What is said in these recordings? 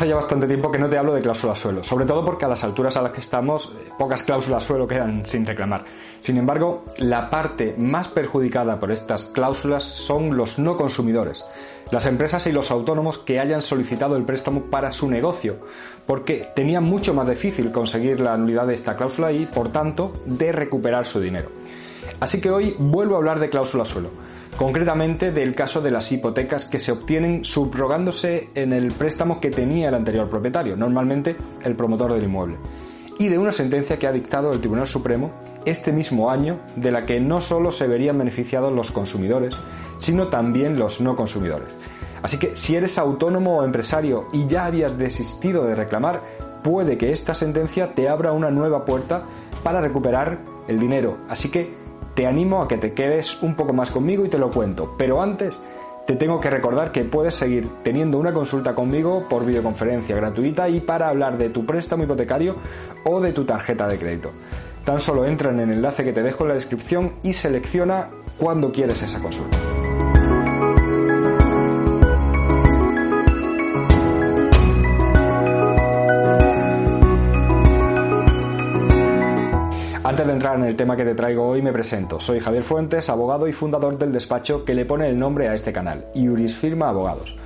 Hace ya bastante tiempo que no te hablo de cláusulas suelo, sobre todo porque a las alturas a las que estamos eh, pocas cláusulas suelo quedan sin reclamar. Sin embargo, la parte más perjudicada por estas cláusulas son los no consumidores, las empresas y los autónomos que hayan solicitado el préstamo para su negocio, porque tenían mucho más difícil conseguir la nulidad de esta cláusula y, por tanto, de recuperar su dinero. Así que hoy vuelvo a hablar de cláusula suelo concretamente del caso de las hipotecas que se obtienen subrogándose en el préstamo que tenía el anterior propietario, normalmente el promotor del inmueble, y de una sentencia que ha dictado el Tribunal Supremo este mismo año, de la que no solo se verían beneficiados los consumidores, sino también los no consumidores. Así que si eres autónomo o empresario y ya habías desistido de reclamar, puede que esta sentencia te abra una nueva puerta para recuperar el dinero. Así que te animo a que te quedes un poco más conmigo y te lo cuento. Pero antes te tengo que recordar que puedes seguir teniendo una consulta conmigo por videoconferencia gratuita y para hablar de tu préstamo hipotecario o de tu tarjeta de crédito. Tan solo entra en el enlace que te dejo en la descripción y selecciona cuándo quieres esa consulta. Antes de entrar en el tema que te traigo hoy, me presento. Soy Javier Fuentes, abogado y fundador del despacho que le pone el nombre a este canal, Iuris Firma Abogados.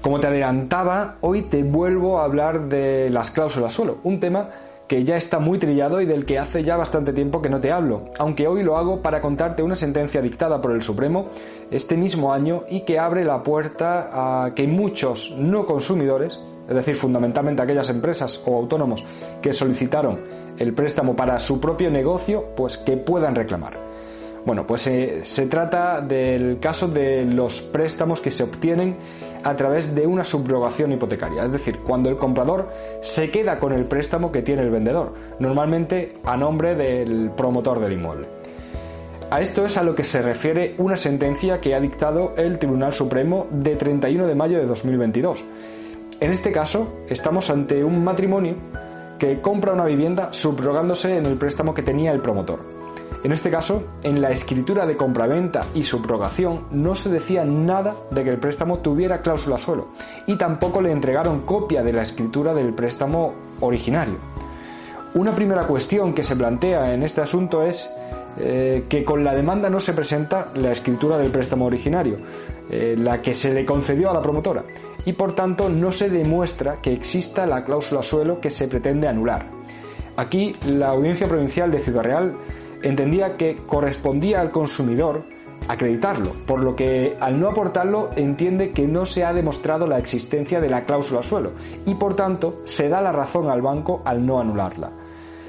Como te adelantaba, hoy te vuelvo a hablar de las cláusulas suelo, un tema que ya está muy trillado y del que hace ya bastante tiempo que no te hablo, aunque hoy lo hago para contarte una sentencia dictada por el Supremo este mismo año y que abre la puerta a que muchos no consumidores, es decir, fundamentalmente aquellas empresas o autónomos que solicitaron el préstamo para su propio negocio, pues que puedan reclamar. Bueno, pues eh, se trata del caso de los préstamos que se obtienen a través de una subrogación hipotecaria, es decir, cuando el comprador se queda con el préstamo que tiene el vendedor, normalmente a nombre del promotor del inmueble. A esto es a lo que se refiere una sentencia que ha dictado el Tribunal Supremo de 31 de mayo de 2022. En este caso, estamos ante un matrimonio que compra una vivienda subrogándose en el préstamo que tenía el promotor. En este caso, en la escritura de compraventa y subrogación no se decía nada de que el préstamo tuviera cláusula suelo y tampoco le entregaron copia de la escritura del préstamo originario. Una primera cuestión que se plantea en este asunto es eh, que con la demanda no se presenta la escritura del préstamo originario, eh, la que se le concedió a la promotora y por tanto no se demuestra que exista la cláusula suelo que se pretende anular. Aquí la Audiencia Provincial de Ciudad Real entendía que correspondía al consumidor acreditarlo, por lo que al no aportarlo entiende que no se ha demostrado la existencia de la cláusula suelo y por tanto se da la razón al banco al no anularla.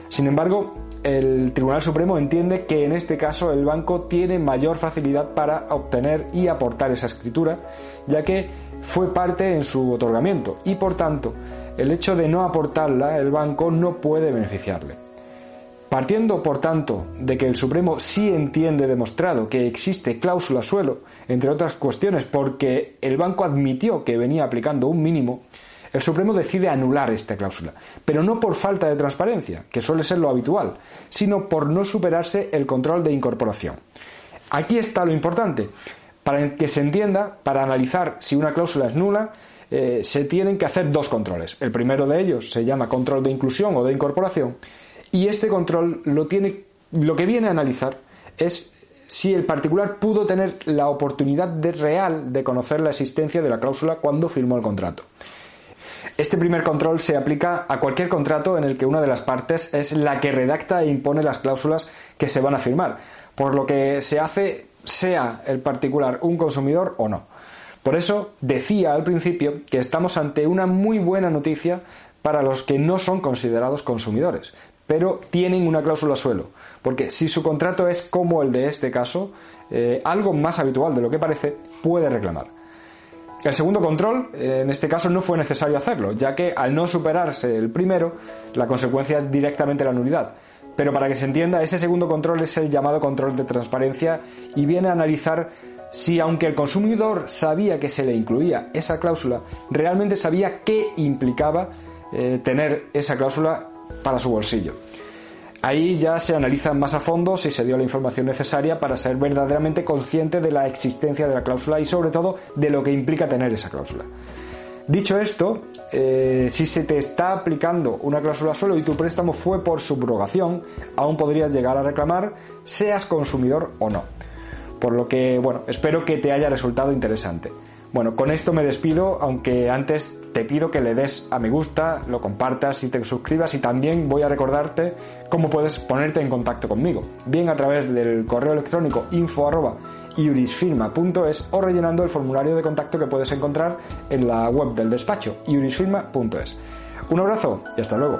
Sin embargo, el Tribunal Supremo entiende que en este caso el banco tiene mayor facilidad para obtener y aportar esa escritura, ya que fue parte en su otorgamiento y por tanto el hecho de no aportarla el banco no puede beneficiarle. Partiendo, por tanto, de que el Supremo sí entiende demostrado que existe cláusula suelo, entre otras cuestiones porque el banco admitió que venía aplicando un mínimo, el Supremo decide anular esta cláusula, pero no por falta de transparencia, que suele ser lo habitual, sino por no superarse el control de incorporación. Aquí está lo importante. Para que se entienda, para analizar si una cláusula es nula, eh, se tienen que hacer dos controles. El primero de ellos se llama control de inclusión o de incorporación y este control lo, tiene, lo que viene a analizar es si el particular pudo tener la oportunidad de real de conocer la existencia de la cláusula cuando firmó el contrato. Este primer control se aplica a cualquier contrato en el que una de las partes es la que redacta e impone las cláusulas que se van a firmar, por lo que se hace sea el particular un consumidor o no. Por eso decía al principio que estamos ante una muy buena noticia para los que no son considerados consumidores, pero tienen una cláusula suelo, porque si su contrato es como el de este caso, eh, algo más habitual de lo que parece, puede reclamar. El segundo control, eh, en este caso, no fue necesario hacerlo, ya que al no superarse el primero, la consecuencia es directamente la nulidad. Pero para que se entienda, ese segundo control es el llamado control de transparencia y viene a analizar si aunque el consumidor sabía que se le incluía esa cláusula, realmente sabía qué implicaba eh, tener esa cláusula para su bolsillo. Ahí ya se analiza más a fondo si se dio la información necesaria para ser verdaderamente consciente de la existencia de la cláusula y sobre todo de lo que implica tener esa cláusula. Dicho esto, eh, si se te está aplicando una cláusula solo y tu préstamo fue por subrogación, aún podrías llegar a reclamar, seas consumidor o no. Por lo que, bueno, espero que te haya resultado interesante. Bueno, con esto me despido, aunque antes te pido que le des a me gusta, lo compartas y te suscribas y también voy a recordarte cómo puedes ponerte en contacto conmigo, bien a través del correo electrónico info iurisfirma.es o rellenando el formulario de contacto que puedes encontrar en la web del despacho iurisfirma.es. Un abrazo y hasta luego.